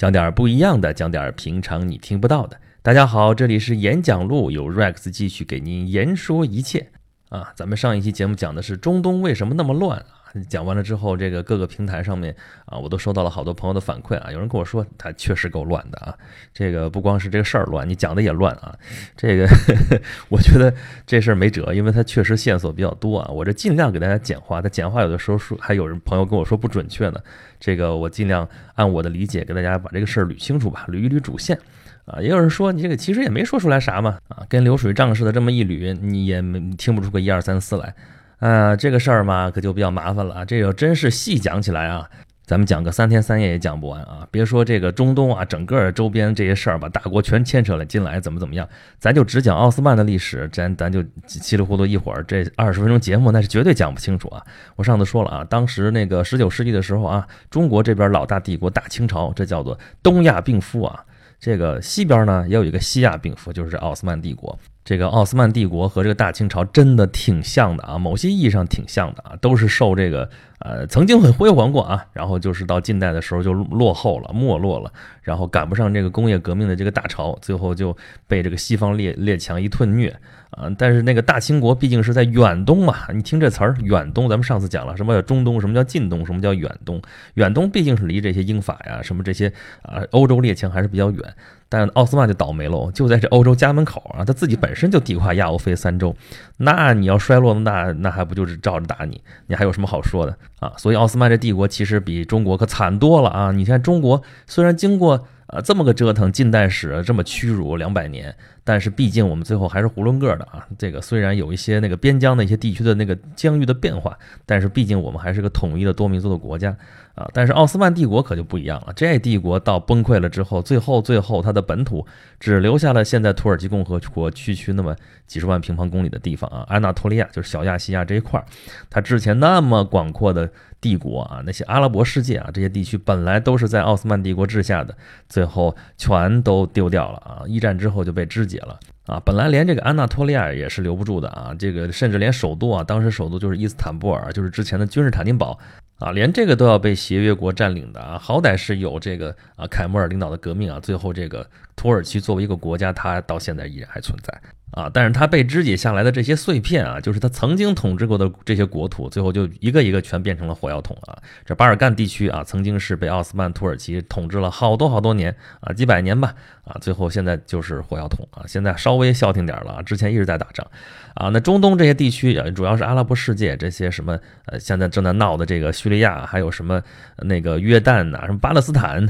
讲点不一样的，讲点平常你听不到的。大家好，这里是演讲录，有 Rex 继续给您言说一切啊。咱们上一期节目讲的是中东为什么那么乱啊。讲完了之后，这个各个平台上面啊，我都收到了好多朋友的反馈啊。有人跟我说，他确实够乱的啊。这个不光是这个事儿乱，你讲的也乱啊。这个 我觉得这事儿没辙，因为它确实线索比较多啊。我这尽量给大家简化，它简化有的时候说还有人朋友跟我说不准确呢。这个我尽量按我的理解给大家把这个事儿捋清楚吧，捋一捋主线啊。也有人说你这个其实也没说出来啥嘛啊，跟流水账似的这么一捋，你也没听不出个一二三四来。啊，这个事儿嘛，可就比较麻烦了啊。这要真是细讲起来啊，咱们讲个三天三夜也讲不完啊。别说这个中东啊，整个周边这些事儿吧，大国全牵扯了进来，怎么怎么样，咱就只讲奥斯曼的历史，咱咱就稀里糊涂一会儿，这二十分钟节目那是绝对讲不清楚啊。我上次说了啊，当时那个十九世纪的时候啊，中国这边老大帝国大清朝，这叫做东亚病夫啊。这个西边呢也有一个西亚病夫，就是奥斯曼帝国。这个奥斯曼帝国和这个大清朝真的挺像的啊，某些意义上挺像的啊，都是受这个呃曾经很辉煌过啊，然后就是到近代的时候就落后了、没落了，然后赶不上这个工业革命的这个大潮，最后就被这个西方列列强一顿虐啊。但是那个大清国毕竟是在远东嘛，你听这词儿，远东，咱们上次讲了什么叫中东，什么叫近东，什么叫远东，远东毕竟是离这些英法呀什么这些啊欧洲列强还是比较远。但奥斯曼就倒霉喽，就在这欧洲家门口啊，他自己本身就地跨亚欧非三洲，那你要衰落的那那还不就是照着打你？你还有什么好说的啊？所以奥斯曼这帝国其实比中国可惨多了啊！你看中国虽然经过。啊，这么个折腾，近代史这么屈辱两百年，但是毕竟我们最后还是囫囵个的啊。这个虽然有一些那个边疆的一些地区的那个疆域的变化，但是毕竟我们还是个统一的多民族的国家啊。但是奥斯曼帝国可就不一样了，这帝国到崩溃了之后，最后最后它的本土只留下了现在土耳其共和国区区那么几十万平方公里的地方啊，安纳托利亚就是小亚细亚这一块儿，它之前那么广阔的。帝国啊，那些阿拉伯世界啊，这些地区本来都是在奥斯曼帝国治下的，最后全都丢掉了啊！一战之后就被肢解了啊！本来连这个安纳托利亚也是留不住的啊！这个甚至连首都啊，当时首都就是伊斯坦布尔，就是之前的君士坦丁堡啊，连这个都要被协约国占领的啊！好歹是有这个啊凯末尔领导的革命啊，最后这个土耳其作为一个国家，它到现在依然还存在。啊，但是他被肢解下来的这些碎片啊，就是他曾经统治过的这些国土，最后就一个一个全变成了火药桶啊。这巴尔干地区啊，曾经是被奥斯曼土耳其统治了好多好多年啊，几百年吧啊，最后现在就是火药桶啊。现在稍微消停点了啊，之前一直在打仗啊。那中东这些地区啊，主要是阿拉伯世界这些什么呃，现在正在闹的这个叙利亚，还有什么那个约旦呐，什么巴勒斯坦，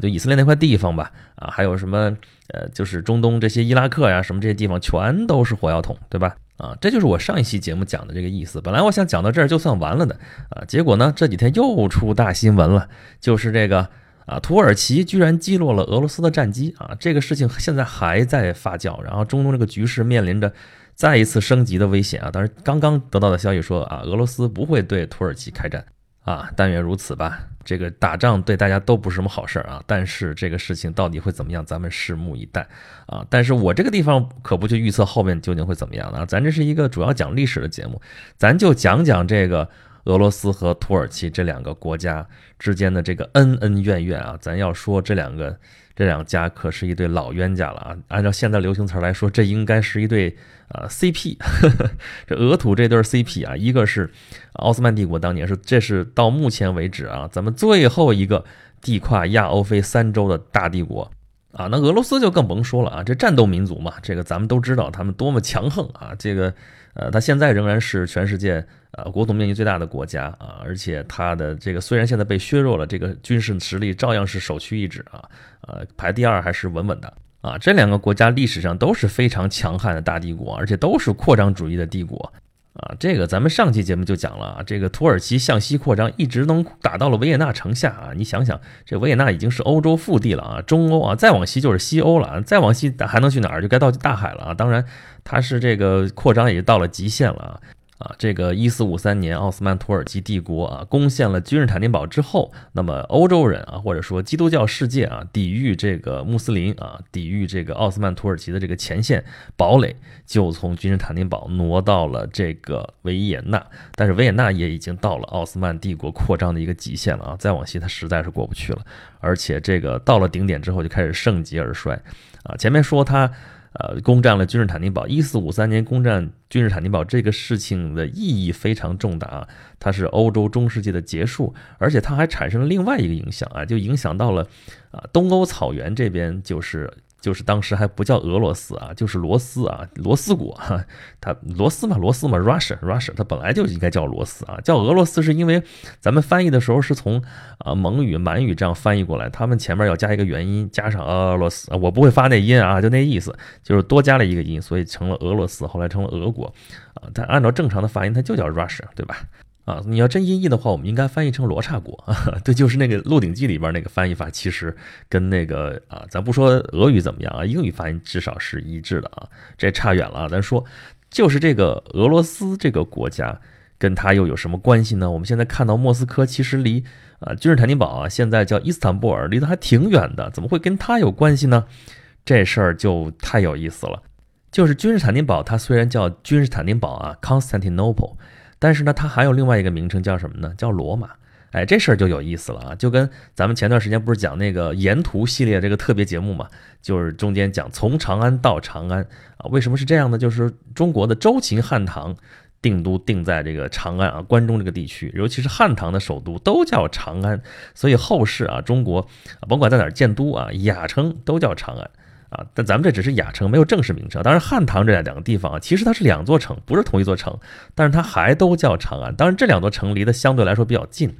就以色列那块地方吧啊，还有什么。呃，就是中东这些伊拉克呀，什么这些地方全都是火药桶，对吧？啊，这就是我上一期节目讲的这个意思。本来我想讲到这儿就算完了的啊，结果呢，这几天又出大新闻了，就是这个啊，土耳其居然击落了俄罗斯的战机啊，这个事情现在还在发酵，然后中东这个局势面临着再一次升级的危险啊。当然，刚刚得到的消息说啊，俄罗斯不会对土耳其开战啊，但愿如此吧。这个打仗对大家都不是什么好事儿啊，但是这个事情到底会怎么样，咱们拭目以待啊！但是我这个地方可不去预测后面究竟会怎么样呢？咱这是一个主要讲历史的节目，咱就讲讲这个俄罗斯和土耳其这两个国家之间的这个恩恩怨怨啊！咱要说这两个这两家可是一对老冤家了啊！按照现在流行词来说，这应该是一对。啊，CP，这俄土这对 CP 啊，一个是奥斯曼帝国当年是，这是到目前为止啊，咱们最后一个地跨亚欧非三洲的大帝国啊。那俄罗斯就更甭说了啊，这战斗民族嘛，这个咱们都知道他们多么强横啊。这个呃，他现在仍然是全世界呃国土面积最大的国家啊，而且它的这个虽然现在被削弱了，这个军事实力照样是首屈一指啊，呃，排第二还是稳稳的。啊，这两个国家历史上都是非常强悍的大帝国，而且都是扩张主义的帝国。啊，这个咱们上期节目就讲了啊，这个土耳其向西扩张，一直能打到了维也纳城下啊。你想想，这维也纳已经是欧洲腹地了啊，中欧啊，再往西就是西欧了，再往西还能去哪儿？就该到大海了啊。当然，它是这个扩张也就到了极限了啊。啊，这个一四五三年奥斯曼土耳其帝国啊攻陷了君士坦丁堡之后，那么欧洲人啊或者说基督教世界啊抵御这个穆斯林啊抵御这个奥斯曼土耳其的这个前线堡垒，就从君士坦丁堡挪到了这个维也纳。但是维也纳也已经到了奥斯曼帝国扩张的一个极限了啊，再往西它实在是过不去了。而且这个到了顶点之后就开始盛极而衰啊。前面说他。呃，攻占了君士坦丁堡。一四五三年攻占君士坦丁堡这个事情的意义非常重大啊，它是欧洲中世纪的结束，而且它还产生了另外一个影响啊，就影响到了啊东欧草原这边，就是。就是当时还不叫俄罗斯啊，就是罗斯啊，罗斯国哈，它罗斯嘛，罗斯嘛，Russia，Russia，它本来就应该叫罗斯啊，叫俄罗斯是因为咱们翻译的时候是从啊蒙语、满语这样翻译过来，他们前面要加一个元音，加上俄罗斯，我不会发那音啊，就那意思，就是多加了一个音，所以成了俄罗斯，后来成了俄国啊，但按照正常的发音，它就叫 Russia，对吧？啊，你要真音译的话，我们应该翻译成罗刹国啊。对，就是那个《鹿鼎记》里边那个翻译法，其实跟那个啊，咱不说俄语怎么样啊，英语发音至少是一致的啊。这差远了啊，咱说就是这个俄罗斯这个国家跟它又有什么关系呢？我们现在看到莫斯科其实离啊君士坦丁堡啊，现在叫伊斯坦布尔，离得还挺远的，怎么会跟它有关系呢？这事儿就太有意思了。就是君士坦丁堡，它虽然叫君士坦丁堡啊，Constantinople。但是呢，它还有另外一个名称叫什么呢？叫罗马。哎，这事儿就有意思了啊！就跟咱们前段时间不是讲那个沿途系列这个特别节目嘛，就是中间讲从长安到长安啊，为什么是这样呢？就是中国的周秦汉唐定都定在这个长安啊，关中这个地区，尤其是汉唐的首都都叫长安，所以后世啊，中国甭管在哪儿建都啊，雅称都叫长安。啊，但咱们这只是雅称，没有正式名称。当然，汉唐这两个地方啊，其实它是两座城，不是同一座城，但是它还都叫长安。当然，这两座城离得相对来说比较近。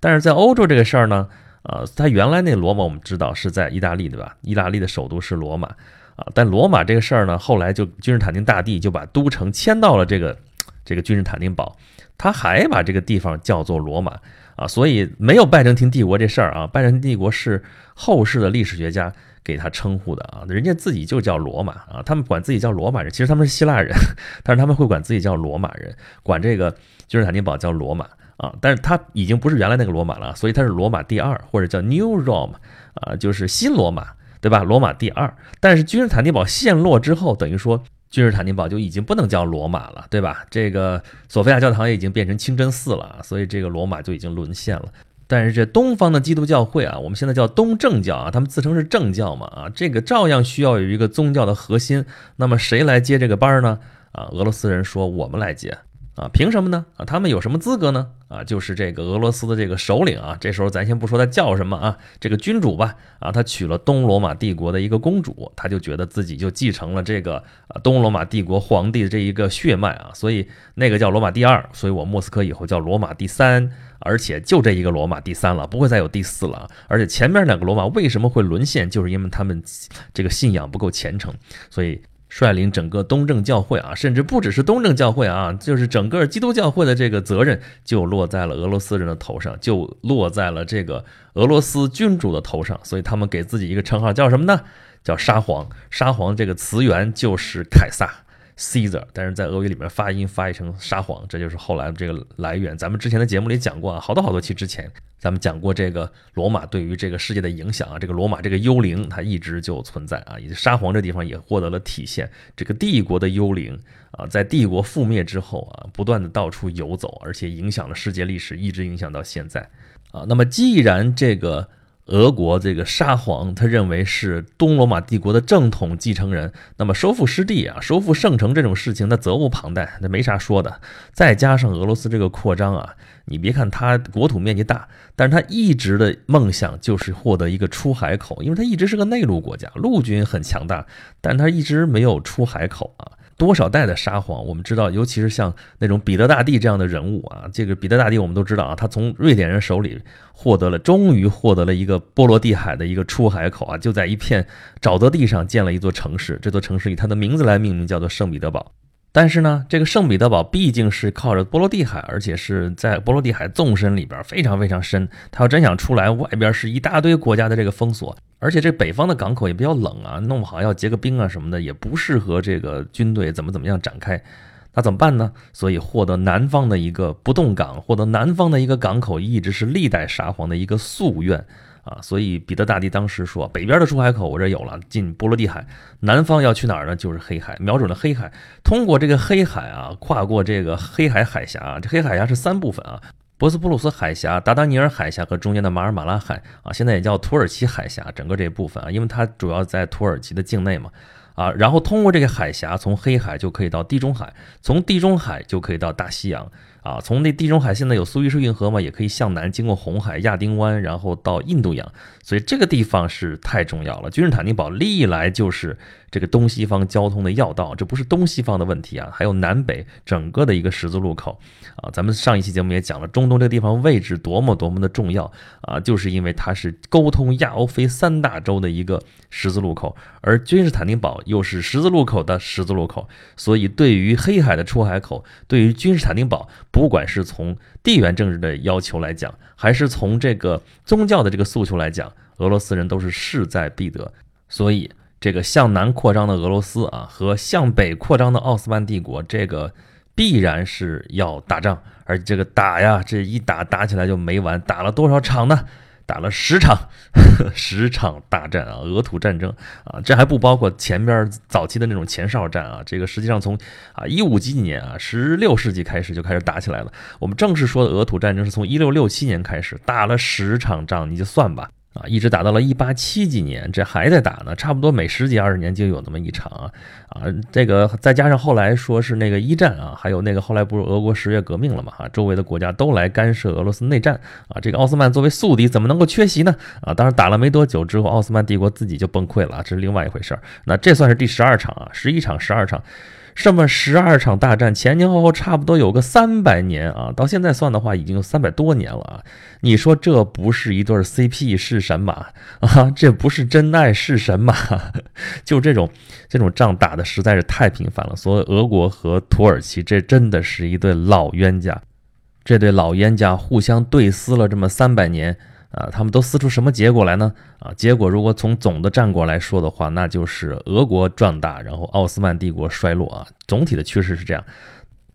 但是在欧洲这个事儿呢，啊，它原来那罗马我们知道是在意大利，对吧？意大利的首都是罗马啊。但罗马这个事儿呢，后来就君士坦丁大帝就把都城迁到了这个这个君士坦丁堡，他还把这个地方叫做罗马啊。所以没有拜占庭帝国这事儿啊，拜占庭帝国是后世的历史学家。给他称呼的啊，人家自己就叫罗马啊，他们管自己叫罗马人，其实他们是希腊人，但是他们会管自己叫罗马人，管这个君士坦丁堡叫罗马啊，但是他已经不是原来那个罗马了，所以他是罗马第二或者叫 New Rome 啊，就是新罗马，对吧？罗马第二，但是君士坦丁堡陷落之后，等于说君士坦丁堡就已经不能叫罗马了，对吧？这个索菲亚教堂也已经变成清真寺了，所以这个罗马就已经沦陷了。但是这东方的基督教会啊，我们现在叫东正教啊，他们自称是正教嘛啊，这个照样需要有一个宗教的核心。那么谁来接这个班呢？啊，俄罗斯人说我们来接啊，凭什么呢？啊，他们有什么资格呢？啊，就是这个俄罗斯的这个首领啊，这时候咱先不说他叫什么啊，这个君主吧啊，他娶了东罗马帝国的一个公主，他就觉得自己就继承了这个啊东罗马帝国皇帝的这一个血脉啊，所以那个叫罗马第二，所以我莫斯科以后叫罗马第三。而且就这一个罗马第三了，不会再有第四了。而且前面两个罗马为什么会沦陷，就是因为他们这个信仰不够虔诚，所以率领整个东正教会啊，甚至不只是东正教会啊，就是整个基督教会的这个责任就落在了俄罗斯人的头上，就落在了这个俄罗斯君主的头上。所以他们给自己一个称号叫什么呢？叫沙皇。沙皇这个词源就是凯撒。Caesar，但是在俄语里面发音发译成沙皇，这就是后来的这个来源。咱们之前的节目里讲过啊，好多好多期之前，咱们讲过这个罗马对于这个世界的影响啊，这个罗马这个幽灵它一直就存在啊，以及沙皇这地方也获得了体现。这个帝国的幽灵啊，在帝国覆灭之后啊，不断的到处游走，而且影响了世界历史，一直影响到现在啊。那么既然这个。俄国这个沙皇，他认为是东罗马帝国的正统继承人，那么收复失地啊，收复圣城这种事情，那责无旁贷，那没啥说的。再加上俄罗斯这个扩张啊，你别看它国土面积大，但是它一直的梦想就是获得一个出海口，因为它一直是个内陆国家，陆军很强大，但它一直没有出海口啊。多少代的沙皇，我们知道，尤其是像那种彼得大帝这样的人物啊，这个彼得大帝我们都知道啊，他从瑞典人手里获得了，终于获得了一个波罗的海的一个出海口啊，就在一片沼泽地上建了一座城市，这座城市以他的名字来命名，叫做圣彼得堡。但是呢，这个圣彼得堡毕竟是靠着波罗的海，而且是在波罗的海纵深里边，非常非常深。他要真想出来，外边是一大堆国家的这个封锁，而且这北方的港口也比较冷啊，弄不好要结个冰啊什么的，也不适合这个军队怎么怎么样展开。那怎么办呢？所以获得南方的一个不动港，获得南方的一个港口，一直是历代沙皇的一个夙愿啊。所以彼得大帝当时说，北边的出海口我这有了，进波罗的海；南方要去哪儿呢？就是黑海，瞄准了黑海，通过这个黑海啊，跨过这个黑海海峡。这黑海峡是三部分啊。博斯普鲁斯海峡、达达尼尔海峡和中间的马尔马拉海啊，现在也叫土耳其海峡，整个这部分啊，因为它主要在土耳其的境内嘛，啊，然后通过这个海峡，从黑海就可以到地中海，从地中海就可以到大西洋。啊，从那地中海现在有苏伊士运河嘛，也可以向南经过红海、亚丁湾，然后到印度洋，所以这个地方是太重要了。君士坦丁堡历来就是这个东西方交通的要道，这不是东西方的问题啊，还有南北整个的一个十字路口啊。咱们上一期节目也讲了，中东这地方位置多么多么的重要啊，就是因为它是沟通亚欧非三大洲的一个十字路口，而君士坦丁堡又是十字路口的十字路口，所以对于黑海的出海口，对于君士坦丁堡。不管是从地缘政治的要求来讲，还是从这个宗教的这个诉求来讲，俄罗斯人都是势在必得。所以，这个向南扩张的俄罗斯啊，和向北扩张的奥斯曼帝国，这个必然是要打仗，而这个打呀，这一打打起来就没完，打了多少场呢？打了十场，十场大战啊，俄土战争啊，这还不包括前边早期的那种前哨战啊。这个实际上从啊一五几几年啊，十六世纪开始就开始打起来了。我们正式说的俄土战争是从一六六七年开始，打了十场仗，你就算吧。啊，一直打到了一八七几年，这还在打呢，差不多每十几二十年就有那么一场啊啊！这个再加上后来说是那个一战啊，还有那个后来不是俄国十月革命了嘛哈，周围的国家都来干涉俄罗斯内战啊，这个奥斯曼作为宿敌怎么能够缺席呢？啊，当然打了没多久之后，奥斯曼帝国自己就崩溃了，这是另外一回事儿。那这算是第十二场啊，十一场、十二场。这么十二场大战，前前后后差不多有个三百年啊，到现在算的话，已经有三百多年了啊。你说这不是一对 CP 是神马啊？这不是真爱是神马？就这种这种仗打的实在是太频繁了。所以俄国和土耳其这真的是一对老冤家，这对老冤家互相对撕了这么三百年。啊，他们都撕出什么结果来呢？啊，结果如果从总的战果来说的话，那就是俄国壮大，然后奥斯曼帝国衰落啊。总体的趋势是这样，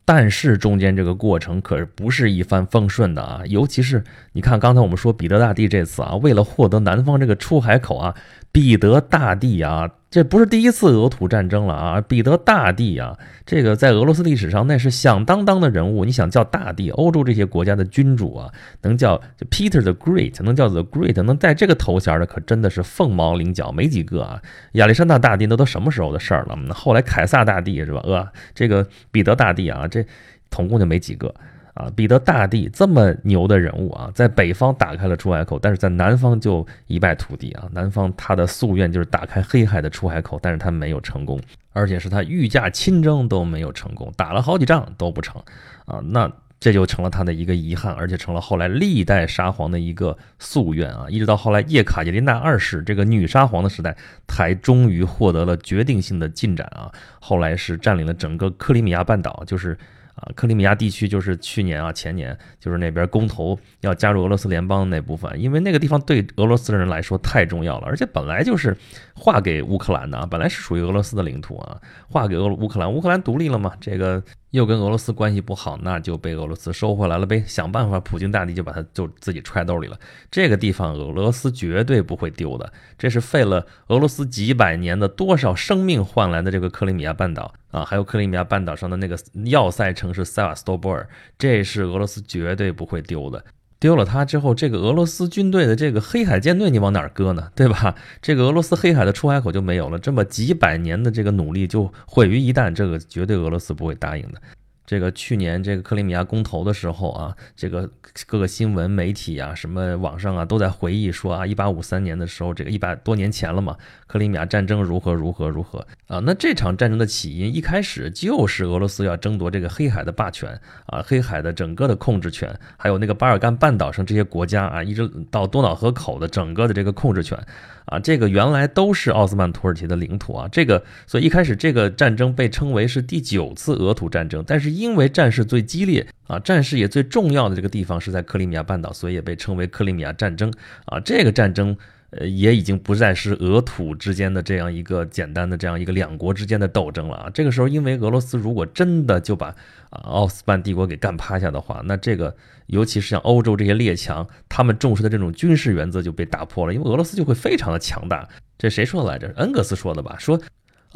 但是中间这个过程可不是一帆风顺的啊。尤其是你看刚才我们说彼得大帝这次啊，为了获得南方这个出海口啊，彼得大帝啊。这不是第一次俄土战争了啊！彼得大帝啊，这个在俄罗斯历史上那是响当当的人物。你想叫大帝，欧洲这些国家的君主啊，能叫 Peter the Great，能叫 the Great，能带这个头衔的可真的是凤毛麟角，没几个啊。亚历山大大帝那都什么时候的事儿了？后来凯撒大帝是吧？呃，这个彼得大帝啊，这总共就没几个。啊，彼得大帝这么牛的人物啊，在北方打开了出海口，但是在南方就一败涂地啊。南方他的夙愿就是打开黑海的出海口，但是他没有成功，而且是他御驾亲征都没有成功，打了好几仗都不成啊。那这就成了他的一个遗憾，而且成了后来历代沙皇的一个夙愿啊。一直到后来叶卡捷琳娜二世这个女沙皇的时代，才终于获得了决定性的进展啊。后来是占领了整个克里米亚半岛，就是。啊，克里米亚地区就是去年啊，前年就是那边公投要加入俄罗斯联邦的那部分，因为那个地方对俄罗斯人来说太重要了，而且本来就是划给乌克兰的啊，本来是属于俄罗斯的领土啊，划给俄乌克兰，乌克兰独立了嘛，这个。又跟俄罗斯关系不好，那就被俄罗斯收回来了呗。想办法，普京大帝就把他就自己揣兜里了。这个地方俄罗斯绝对不会丢的，这是费了俄罗斯几百年的多少生命换来的这个克里米亚半岛啊，还有克里米亚半岛上的那个要塞城市塞瓦斯托波尔，这是俄罗斯绝对不会丢的。丢了它之后，这个俄罗斯军队的这个黑海舰队，你往哪儿搁呢？对吧？这个俄罗斯黑海的出海口就没有了，这么几百年的这个努力就毁于一旦，这个绝对俄罗斯不会答应的。这个去年这个克里米亚公投的时候啊，这个各个新闻媒体啊，什么网上啊，都在回忆说啊，一八五三年的时候，这个一百多年前了嘛，克里米亚战争如何如何如何啊？那这场战争的起因一开始就是俄罗斯要争夺这个黑海的霸权啊，黑海的整个的控制权，还有那个巴尔干半岛上这些国家啊，一直到多瑙河口的整个的这个控制权。啊，这个原来都是奥斯曼土耳其的领土啊，这个所以一开始这个战争被称为是第九次俄土战争，但是因为战事最激烈啊，战事也最重要的这个地方是在克里米亚半岛，所以也被称为克里米亚战争啊。这个战争呃，也已经不再是俄土之间的这样一个简单的这样一个两国之间的斗争了啊。这个时候，因为俄罗斯如果真的就把啊奥斯曼帝国给干趴下的话，那这个尤其是像欧洲这些列强，他们重视的这种军事原则就被打破了，因为俄罗斯就会非常的强大。这谁说的来着？恩格斯说的吧？说。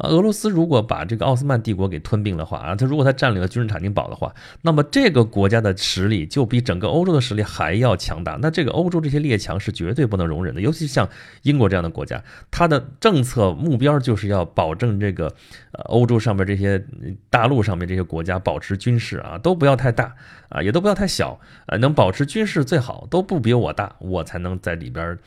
啊，俄罗斯如果把这个奥斯曼帝国给吞并的话啊，他如果他占领了君士坦丁堡的话，那么这个国家的实力就比整个欧洲的实力还要强大。那这个欧洲这些列强是绝对不能容忍的，尤其像英国这样的国家，它的政策目标就是要保证这个呃欧洲上面这些大陆上面这些国家保持军事啊都不要太大啊，也都不要太小啊，能保持军事最好都不比我大，我才能在里边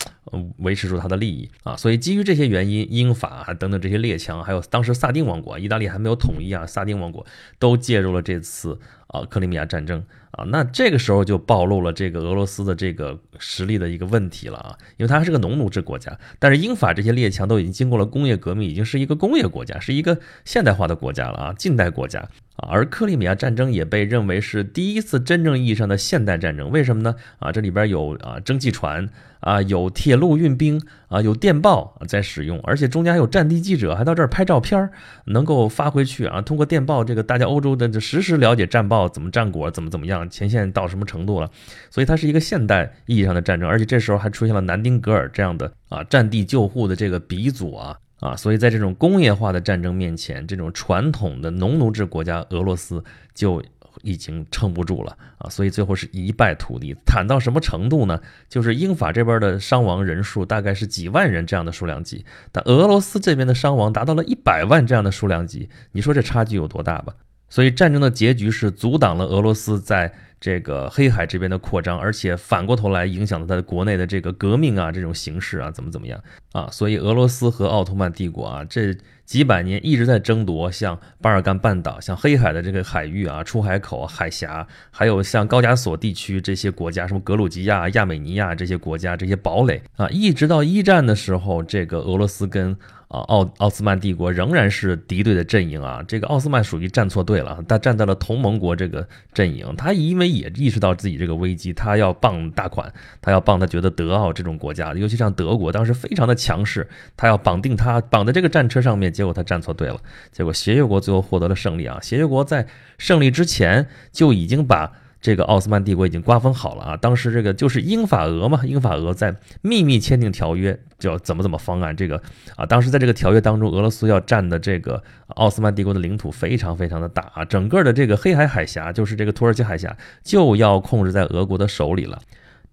维持住它的利益啊。所以基于这些原因，英法等等这些列强还有。当时萨丁王国，意大利还没有统一啊，萨丁王国都介入了这次啊克里米亚战争啊，那这个时候就暴露了这个俄罗斯的这个实力的一个问题了啊，因为它还是个农奴制国家，但是英法这些列强都已经经过了工业革命，已经是一个工业国家，是一个现代化的国家了啊，近代国家啊，而克里米亚战争也被认为是第一次真正意义上的现代战争，为什么呢？啊，这里边有啊蒸汽船。啊，有铁路运兵啊，有电报在使用，而且中间还有战地记者，还到这儿拍照片，能够发回去啊。通过电报，这个大家欧洲的就实时了解战报怎么战果，怎么怎么样，前线到什么程度了。所以它是一个现代意义上的战争，而且这时候还出现了南丁格尔这样的啊战地救护的这个鼻祖啊啊。所以在这种工业化的战争面前，这种传统的农奴制国家俄罗斯就。已经撑不住了啊，所以最后是一败涂地，惨到什么程度呢？就是英法这边的伤亡人数大概是几万人这样的数量级，但俄罗斯这边的伤亡达到了一百万这样的数量级，你说这差距有多大吧？所以战争的结局是阻挡了俄罗斯在。这个黑海这边的扩张，而且反过头来影响了它的国内的这个革命啊，这种形势啊，怎么怎么样啊？所以俄罗斯和奥特曼帝国啊，这几百年一直在争夺像巴尔干半岛、像黑海的这个海域啊、出海口、海峡，还有像高加索地区这些国家，什么格鲁吉亚、亚美尼亚这些国家这些堡垒啊，一直到一战的时候，这个俄罗斯跟。啊，奥奥斯曼帝国仍然是敌对的阵营啊！这个奥斯曼属于站错队了，他站在了同盟国这个阵营。他因为也意识到自己这个危机，他要傍大款，他要傍他觉得德奥这种国家，尤其像德国当时非常的强势，他要绑定他绑在这个战车上面。结果他站错队了，结果协约国最后获得了胜利啊！协约国在胜利之前就已经把。这个奥斯曼帝国已经瓜分好了啊！当时这个就是英法俄嘛，英法俄在秘密签订条约，叫怎么怎么方案。这个啊，当时在这个条约当中，俄罗斯要占的这个奥斯曼帝国的领土非常非常的大啊，整个的这个黑海海峡，就是这个土耳其海峡，就要控制在俄国的手里了。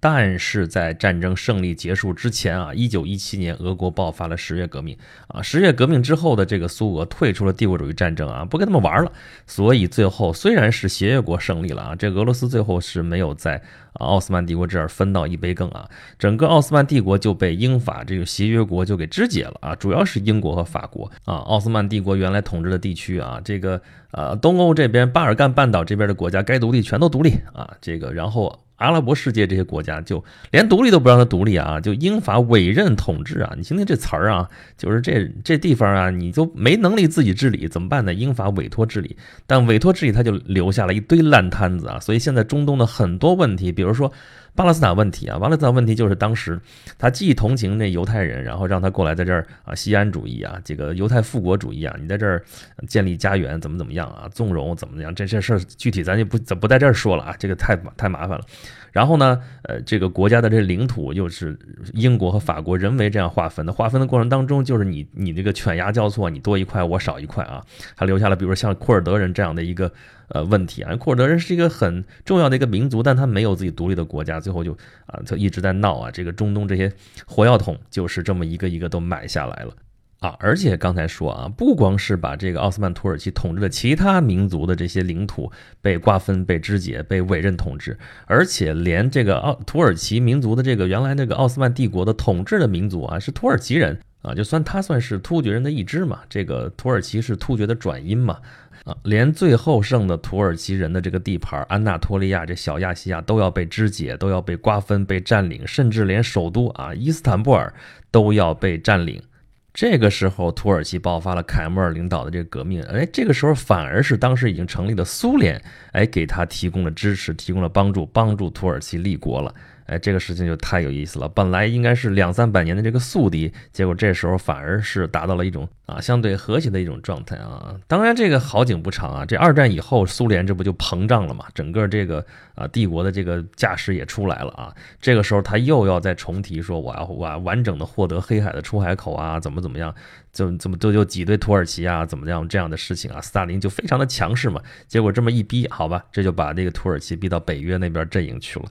但是在战争胜利结束之前啊，一九一七年，俄国爆发了十月革命啊。十月革命之后的这个苏俄退出了帝国主义战争啊，不跟他们玩了。所以最后虽然是协约国胜利了啊，这俄罗斯最后是没有在奥斯曼帝国这儿分到一杯羹啊。整个奥斯曼帝国就被英法这个协约国就给肢解了啊，主要是英国和法国啊。奥斯曼帝国原来统治的地区啊，这个呃东欧这边巴尔干半岛这边的国家该独立全都独立啊，这个然后。阿拉伯世界这些国家就连独立都不让他独立啊，就英法委任统治啊，你听听这词儿啊，就是这这地方啊，你就没能力自己治理，怎么办呢？英法委托治理，但委托治理他就留下了一堆烂摊子啊，所以现在中东的很多问题，比如说。巴勒斯坦问题啊，巴勒斯坦问题就是当时他既同情那犹太人，然后让他过来在这儿啊，西安主义啊，这个犹太复国主义啊，你在这儿建立家园怎么怎么样啊，纵容怎么怎么样，这这事儿具体咱就不不在这儿说了啊，这个太太麻烦了。然后呢，呃，这个国家的这领土又是英国和法国人为这样划分的，划分的过程当中就是你你这个犬牙交错，你多一块我少一块啊，还留下了比如像库尔德人这样的一个。呃，问题啊，库尔德人是一个很重要的一个民族，但他没有自己独立的国家，最后就啊，就一直在闹啊。这个中东这些火药桶就是这么一个一个都买下来了啊。而且刚才说啊，不光是把这个奥斯曼土耳其统治的其他民族的这些领土被瓜分、被肢解、被委任统治，而且连这个奥土耳其民族的这个原来那个奥斯曼帝国的统治的民族啊，是土耳其人啊，就算他算是突厥人的一支嘛。这个土耳其是突厥的转音嘛。啊，连最后剩的土耳其人的这个地盘安纳托利亚，这小亚细亚都要被肢解，都要被瓜分、被占领，甚至连首都啊伊斯坦布尔都要被占领。这个时候，土耳其爆发了凯末尔领导的这个革命。哎，这个时候反而是当时已经成立的苏联，哎，给他提供了支持，提供了帮助，帮助土耳其立国了。哎，这个事情就太有意思了。本来应该是两三百年的这个宿敌，结果这时候反而是达到了一种啊相对和谐的一种状态啊。当然，这个好景不长啊。这二战以后，苏联这不就膨胀了嘛？整个这个啊帝国的这个架势也出来了啊。这个时候他又要再重提说，我要我要完整的获得黑海的出海口啊，怎么怎么样，怎么怎么都就挤兑土耳其啊，怎么样这样的事情啊。斯大林就非常的强势嘛。结果这么一逼，好吧，这就把那个土耳其逼到北约那边阵营去了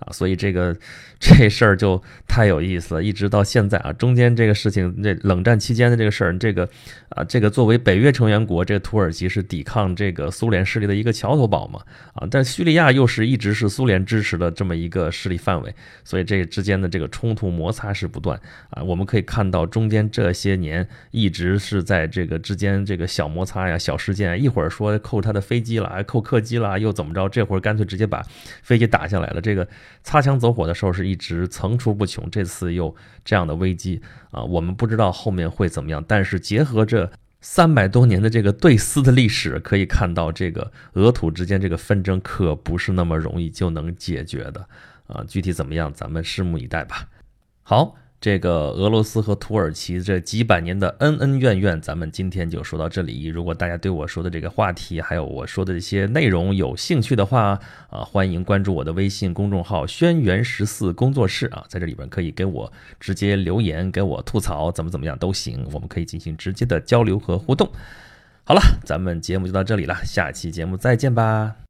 啊。所以这个。这事儿就太有意思了，一直到现在啊，中间这个事情，这冷战期间的这个事儿，这个啊，这个作为北约成员国，这个土耳其是抵抗这个苏联势力的一个桥头堡嘛，啊，但叙利亚又是一直是苏联支持的这么一个势力范围，所以这之间的这个冲突摩擦是不断啊。我们可以看到中间这些年一直是在这个之间这个小摩擦呀、小事件，一会儿说扣他的飞机了，扣客机了，又怎么着？这会儿干脆直接把飞机打下来了，这个擦枪走火的时候是一直层出不穷。这次又这样的危机啊，我们不知道后面会怎么样。但是结合这三百多年的这个对撕的历史，可以看到这个俄土之间这个纷争可不是那么容易就能解决的啊。具体怎么样，咱们拭目以待吧。好。这个俄罗斯和土耳其这几百年的恩恩怨怨，咱们今天就说到这里。如果大家对我说的这个话题，还有我说的这些内容有兴趣的话，啊，欢迎关注我的微信公众号“轩辕十四工作室”啊，在这里边可以给我直接留言，给我吐槽，怎么怎么样都行，我们可以进行直接的交流和互动。好了，咱们节目就到这里了，下期节目再见吧。